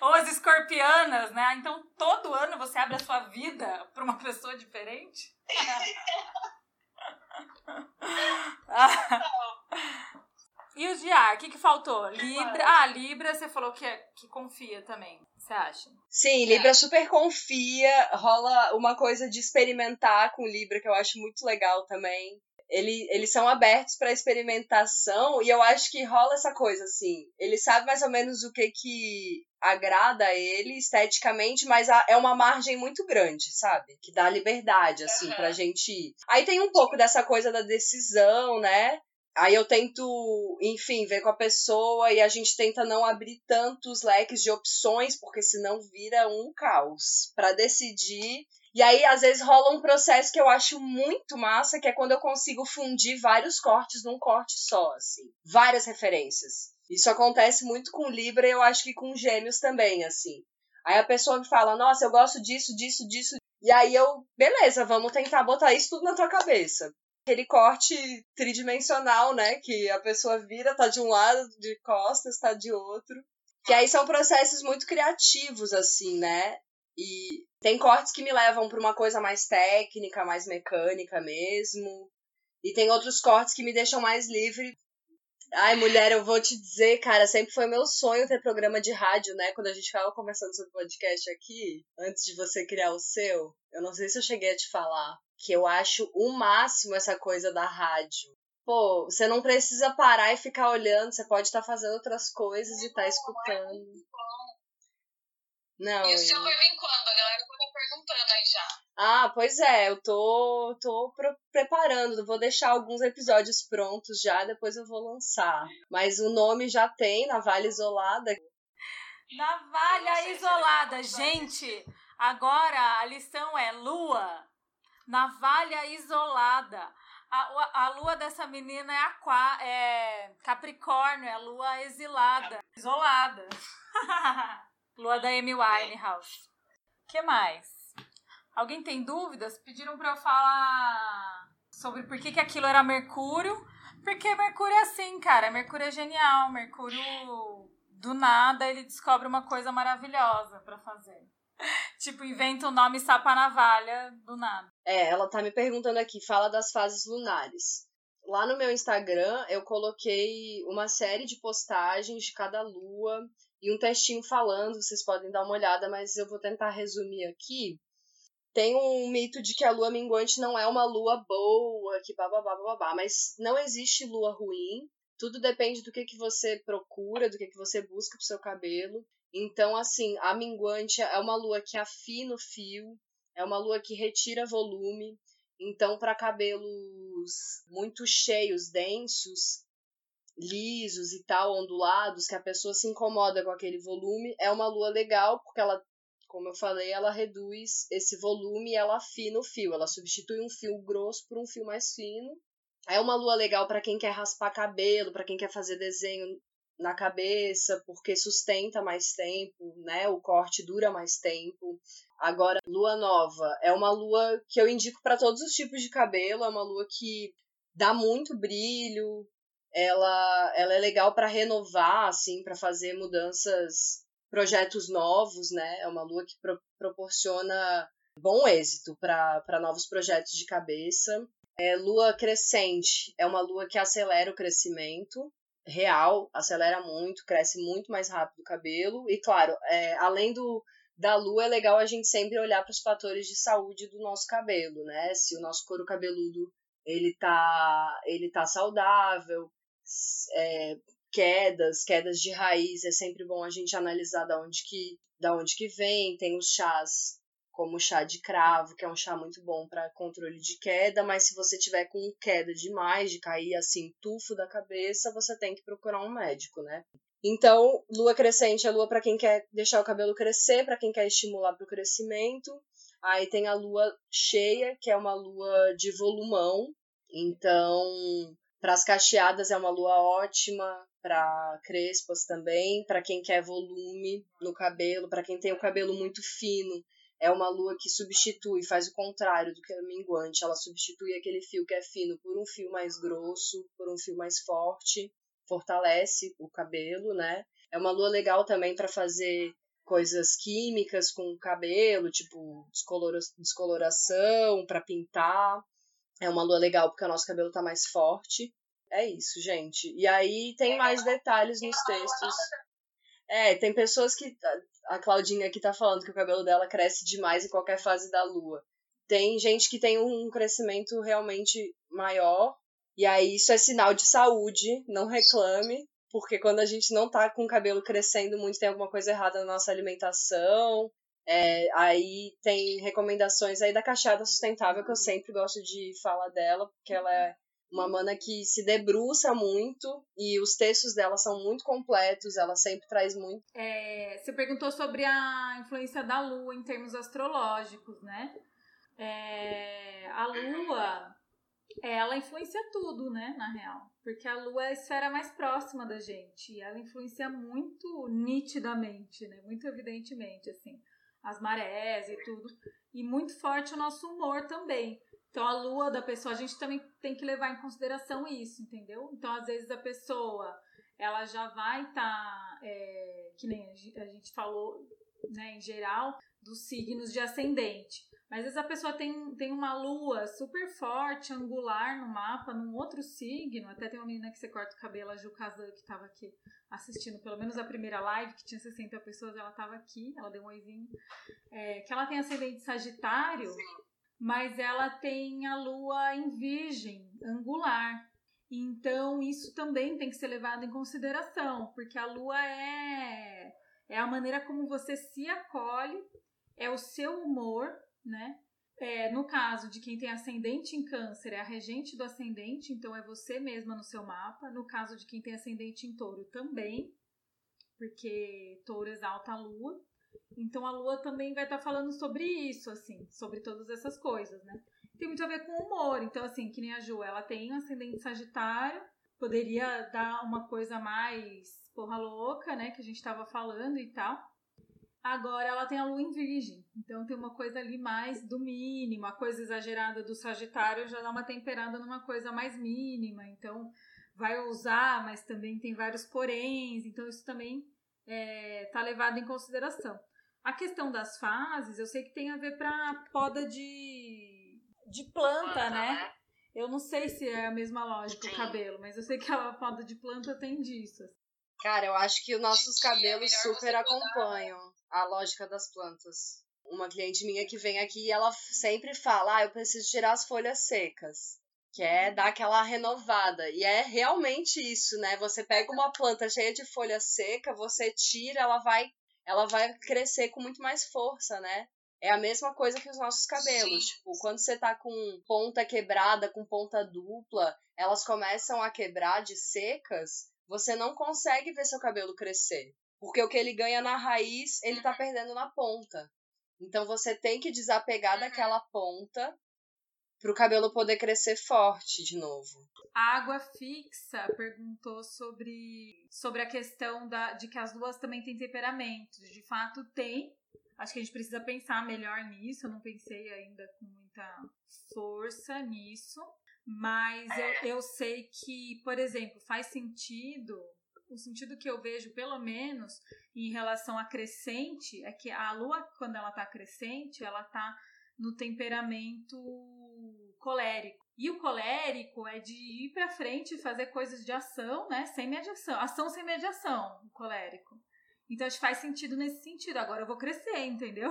Ou as escorpianas, né? Então todo ano você abre a sua vida para uma pessoa diferente? e os de ar, o que, que faltou? Libra. Ah, Libra, você falou que, é- que confia também. Você acha? Sim, Libra super confia, rola uma coisa de experimentar com Libra que eu acho muito legal também. Ele, eles são abertos para experimentação e eu acho que rola essa coisa assim. Ele sabe mais ou menos o que que agrada a ele esteticamente, mas é uma margem muito grande, sabe? Que dá liberdade assim Aham. pra gente ir. Aí tem um pouco dessa coisa da decisão, né? Aí eu tento, enfim, ver com a pessoa e a gente tenta não abrir tantos leques de opções, porque senão vira um caos pra decidir. E aí, às vezes, rola um processo que eu acho muito massa, que é quando eu consigo fundir vários cortes num corte só, assim. Várias referências. Isso acontece muito com Libra e eu acho que com Gêmeos também, assim. Aí a pessoa me fala, nossa, eu gosto disso, disso, disso. E aí eu, beleza, vamos tentar botar isso tudo na tua cabeça aquele corte tridimensional, né? Que a pessoa vira, tá de um lado de costas, tá de outro. Que aí são processos muito criativos, assim, né? E tem cortes que me levam pra uma coisa mais técnica, mais mecânica mesmo. E tem outros cortes que me deixam mais livre. Ai, mulher, eu vou te dizer, cara, sempre foi meu sonho ter programa de rádio, né? Quando a gente ficava conversando sobre podcast aqui, antes de você criar o seu, eu não sei se eu cheguei a te falar que eu acho o máximo essa coisa da rádio. Pô, você não precisa parar e ficar olhando, você pode estar fazendo outras coisas e estar escutando. Não. E o seu eu- vai vir quando? A galera tá perguntando aí já. Ah, pois é, eu tô, tô pro- preparando, vou deixar alguns episódios prontos já, depois eu vou lançar. Mas o nome já tem, Navalha Isolada. Navalha isolada. Gente, agora a lição é lua. Navalha isolada. A, a lua dessa menina é, aqua, é Capricórnio, é a lua exilada. Isolada. lua da Amy Winehouse. que mais? Alguém tem dúvidas? Pediram pra eu falar sobre por que, que aquilo era Mercúrio. Porque Mercúrio é assim, cara. Mercúrio é genial. Mercúrio, do nada, ele descobre uma coisa maravilhosa pra fazer. Tipo, inventa o nome Sapa Navalha do nada. É, ela tá me perguntando aqui, fala das fases lunares. Lá no meu Instagram, eu coloquei uma série de postagens de cada lua e um textinho falando, vocês podem dar uma olhada, mas eu vou tentar resumir aqui. Tem um mito de que a lua minguante não é uma lua boa, que bababá, bababá, mas não existe lua ruim. Tudo depende do que, que você procura, do que, que você busca pro seu cabelo. Então, assim, a minguante é uma lua que afina o fio, é uma lua que retira volume. Então, para cabelos muito cheios, densos, lisos e tal, ondulados, que a pessoa se incomoda com aquele volume, é uma lua legal, porque ela, como eu falei, ela reduz esse volume e ela afina o fio. Ela substitui um fio grosso por um fio mais fino. É uma lua legal para quem quer raspar cabelo, para quem quer fazer desenho na cabeça, porque sustenta mais tempo, né? O corte dura mais tempo. Agora, lua nova é uma lua que eu indico para todos os tipos de cabelo, é uma lua que dá muito brilho, ela, ela é legal para renovar, assim, para fazer mudanças, projetos novos, né? É uma lua que pro, proporciona bom êxito para novos projetos de cabeça. É, lua crescente é uma lua que acelera o crescimento. real, acelera muito, cresce muito mais rápido o cabelo. E claro, é, além do da lua, é legal a gente sempre olhar para os fatores de saúde do nosso cabelo, né? Se o nosso couro cabeludo ele tá, ele tá saudável, é, quedas, quedas de raiz, é sempre bom a gente analisar da onde que, da onde que vem. Tem os chás como o chá de cravo, que é um chá muito bom para controle de queda, mas se você tiver com queda demais, de cair assim, tufo da cabeça, você tem que procurar um médico, né? Então, lua crescente é lua para quem quer deixar o cabelo crescer, para quem quer estimular para o crescimento. Aí tem a lua cheia, que é uma lua de volumão. Então, para as cacheadas é uma lua ótima, para crespas também, para quem quer volume no cabelo, para quem tem o cabelo muito fino, é uma lua que substitui, faz o contrário do que é minguante, ela substitui aquele fio que é fino por um fio mais grosso, por um fio mais forte, fortalece o cabelo, né? É uma lua legal também para fazer coisas químicas com o cabelo, tipo descolora descoloração, para pintar. É uma lua legal porque o nosso cabelo tá mais forte. É isso, gente. E aí tem mais detalhes nos textos. É, tem pessoas que. A Claudinha aqui tá falando que o cabelo dela cresce demais em qualquer fase da lua. Tem gente que tem um crescimento realmente maior. E aí isso é sinal de saúde, não reclame, porque quando a gente não tá com o cabelo crescendo muito, tem alguma coisa errada na nossa alimentação. É, aí tem recomendações aí da Cacheada Sustentável, que eu sempre gosto de falar dela, porque ela é uma mana que se debruça muito e os textos dela são muito completos, ela sempre traz muito. É, você perguntou sobre a influência da lua em termos astrológicos, né? É, a lua, ela influencia tudo, né, na real. Porque a lua é a esfera mais próxima da gente e ela influencia muito nitidamente, né? Muito evidentemente, assim, as marés e tudo. E muito forte o nosso humor também. Então, a lua da pessoa, a gente também tem que levar em consideração isso, entendeu? Então, às vezes, a pessoa, ela já vai estar, tá, é, que nem a gente falou, né, em geral, dos signos de ascendente. Mas, às vezes, a pessoa tem, tem uma lua super forte, angular no mapa, num outro signo. Até tem uma menina que você corta o cabelo, a Ju Kazan, que estava aqui assistindo pelo menos a primeira live, que tinha 60 pessoas, ela estava aqui, ela deu um oizinho. É, que ela tem ascendente sagitário. Sim mas ela tem a lua em virgem, angular. Então, isso também tem que ser levado em consideração, porque a lua é, é a maneira como você se acolhe, é o seu humor, né? É, no caso de quem tem ascendente em câncer, é a regente do ascendente, então é você mesma no seu mapa. No caso de quem tem ascendente em touro, também, porque touro exalta a lua. Então a lua também vai estar tá falando sobre isso, assim, sobre todas essas coisas, né? Tem muito a ver com humor. Então, assim, que nem a Ju, ela tem um ascendente sagitário, poderia dar uma coisa mais porra louca, né? Que a gente tava falando e tal. Agora ela tem a lua em virgem, então tem uma coisa ali mais do mínimo, a coisa exagerada do Sagitário já dá uma temperada numa coisa mais mínima, então vai usar, mas também tem vários poréns, então isso também é, tá levado em consideração. A questão das fases, eu sei que tem a ver para poda de, de planta, né? né? Eu não sei se é a mesma lógica Sim. o cabelo, mas eu sei que a poda de planta tem disso. Cara, eu acho que os nossos cabelos é super acompanham a lógica das plantas. Uma cliente minha que vem aqui, ela sempre fala: "Ah, eu preciso tirar as folhas secas" que é dar aquela renovada. E é realmente isso, né? Você pega uma planta cheia de folha seca, você tira, ela vai, ela vai crescer com muito mais força, né? É a mesma coisa que os nossos cabelos. Sim. Tipo, quando você tá com ponta quebrada, com ponta dupla, elas começam a quebrar de secas, você não consegue ver seu cabelo crescer. Porque o que ele ganha na raiz, ele tá perdendo na ponta. Então você tem que desapegar daquela ponta para o cabelo poder crescer forte de novo. A água fixa perguntou sobre, sobre a questão da, de que as duas também têm temperamentos. De fato, tem. Acho que a gente precisa pensar melhor nisso. Eu não pensei ainda com muita força nisso. Mas eu, eu sei que, por exemplo, faz sentido o sentido que eu vejo, pelo menos, em relação a crescente, é que a lua, quando ela tá crescente, ela tá no temperamento colérico. E o colérico é de ir para frente e fazer coisas de ação, né? Sem mediação. Ação sem mediação, o colérico. Então acho que faz sentido nesse sentido. Agora eu vou crescer, entendeu?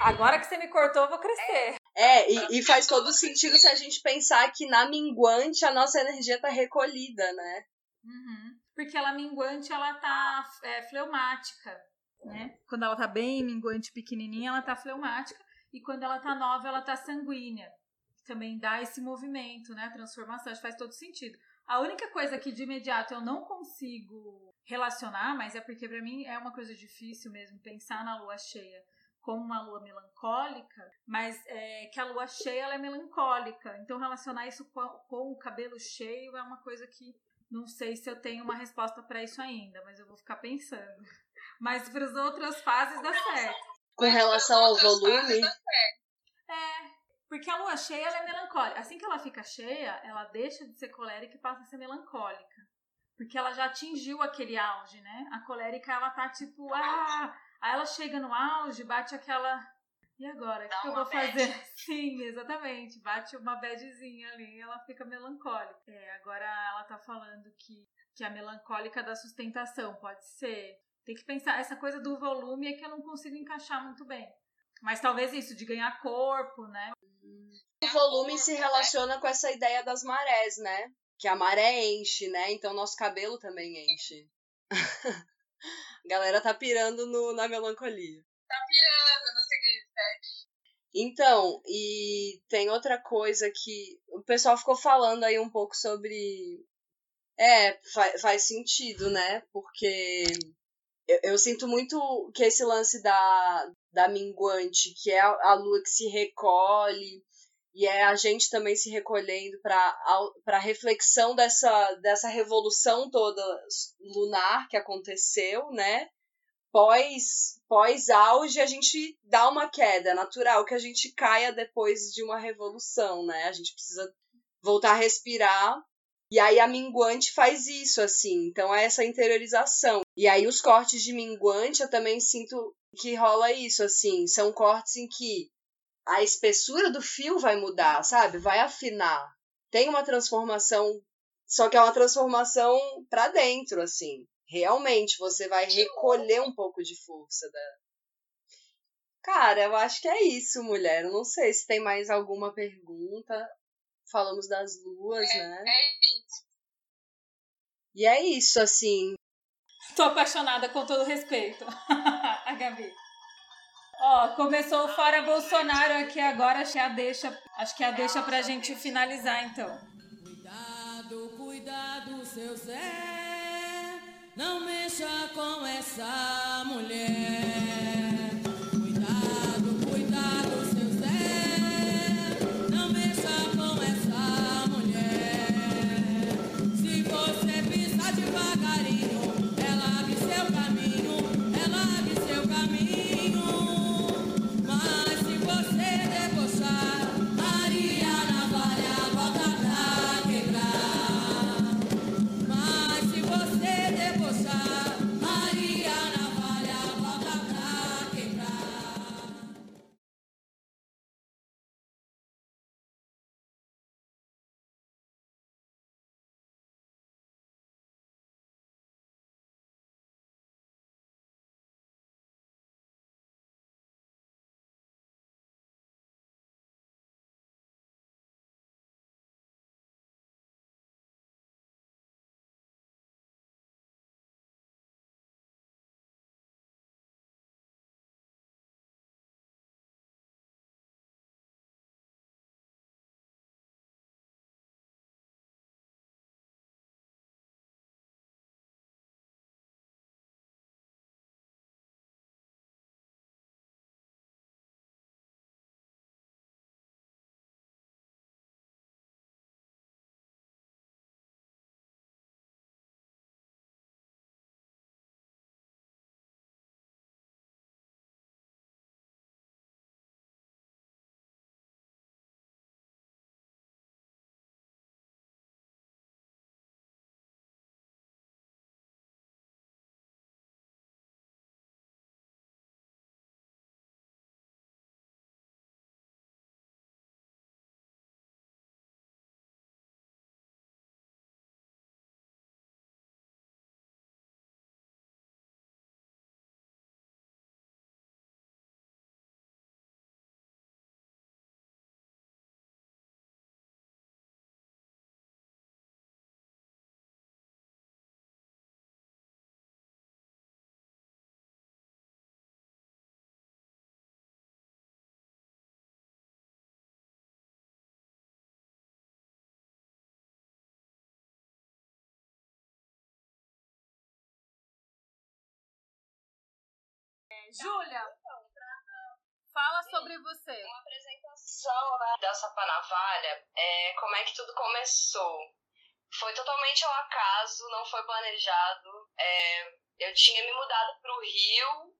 Agora que você me cortou, eu vou crescer. É, e, e faz todo sentido se a gente pensar que na minguante a nossa energia tá recolhida, né? Uhum. Porque ela minguante, ela tá é, fleumática, né? Quando ela tá bem minguante, pequenininha, ela tá fleumática. E quando ela tá nova, ela tá sanguínea. Também dá esse movimento, né? A transformação, faz todo sentido. A única coisa que de imediato eu não consigo relacionar, mas é porque para mim é uma coisa difícil mesmo pensar na lua cheia como uma lua melancólica, mas é, que a lua cheia ela é melancólica. Então relacionar isso com, com o cabelo cheio é uma coisa que não sei se eu tenho uma resposta para isso ainda, mas eu vou ficar pensando. Mas para as outras fases dá certo. Com relação ao volume. É, porque a lua cheia ela é melancólica. Assim que ela fica cheia, ela deixa de ser colérica e passa a ser melancólica. Porque ela já atingiu aquele auge, né? A colérica, ela tá tipo, ah! Aí ela chega no auge, bate aquela. E agora? O que, que eu vou fazer? Sim, exatamente. Bate uma badzinha ali e ela fica melancólica. É, agora ela tá falando que, que a melancólica da sustentação pode ser. Tem que pensar, essa coisa do volume é que eu não consigo encaixar muito bem. Mas talvez isso, de ganhar corpo, né? O volume se relaciona com essa ideia das marés, né? Que a maré enche, né? Então nosso cabelo também enche. a galera tá pirando no, na melancolia. Tá pirando no significado. Então, e tem outra coisa que o pessoal ficou falando aí um pouco sobre. É, faz, faz sentido, né? Porque eu, eu, sinto muito que esse lance da, da minguante, que é a, a lua que se recolhe, e é a gente também se recolhendo para a reflexão dessa, dessa revolução toda lunar que aconteceu, né? Pós, pós auge, a gente dá uma queda, é natural que a gente caia depois de uma revolução, né? A gente precisa voltar a respirar. E aí a minguante faz isso, assim. Então é essa interiorização. E aí os cortes de minguante eu também sinto que rola isso, assim. São cortes em que a espessura do fio vai mudar, sabe? Vai afinar. Tem uma transformação, só que é uma transformação para dentro, assim. Realmente, você vai recolher um pouco de força da. Cara, eu acho que é isso, mulher. Eu não sei se tem mais alguma pergunta. Falamos das luas, é, né? É isso. E é isso, assim. Tô apaixonada com todo respeito. a Gabi. Ó, começou o Fora Bolsonaro aqui agora, acho que é a deixa, acho que é a deixa pra gente finalizar então. Cuidado, cuidado, seu Zé, não mexa com essa mulher. Júlia, fala sobre você. Uma apresentação né, da Sapa Navalha, é, como é que tudo começou. Foi totalmente ao acaso, não foi planejado. É, eu tinha me mudado para o Rio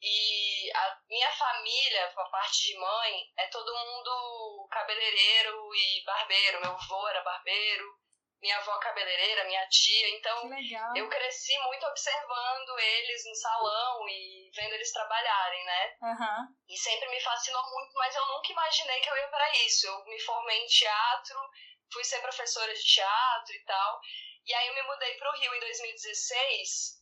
e a minha família, a parte de mãe, é todo mundo cabeleireiro e barbeiro. Meu avô era barbeiro, minha avó cabeleireira, minha tia. Então eu cresci muito observando eles no salão e vendo eles trabalharem, né? Uhum. E sempre me fascinou muito, mas eu nunca imaginei que eu ia para isso. Eu me formei em teatro, fui ser professora de teatro e tal. E aí eu me mudei para o Rio em 2016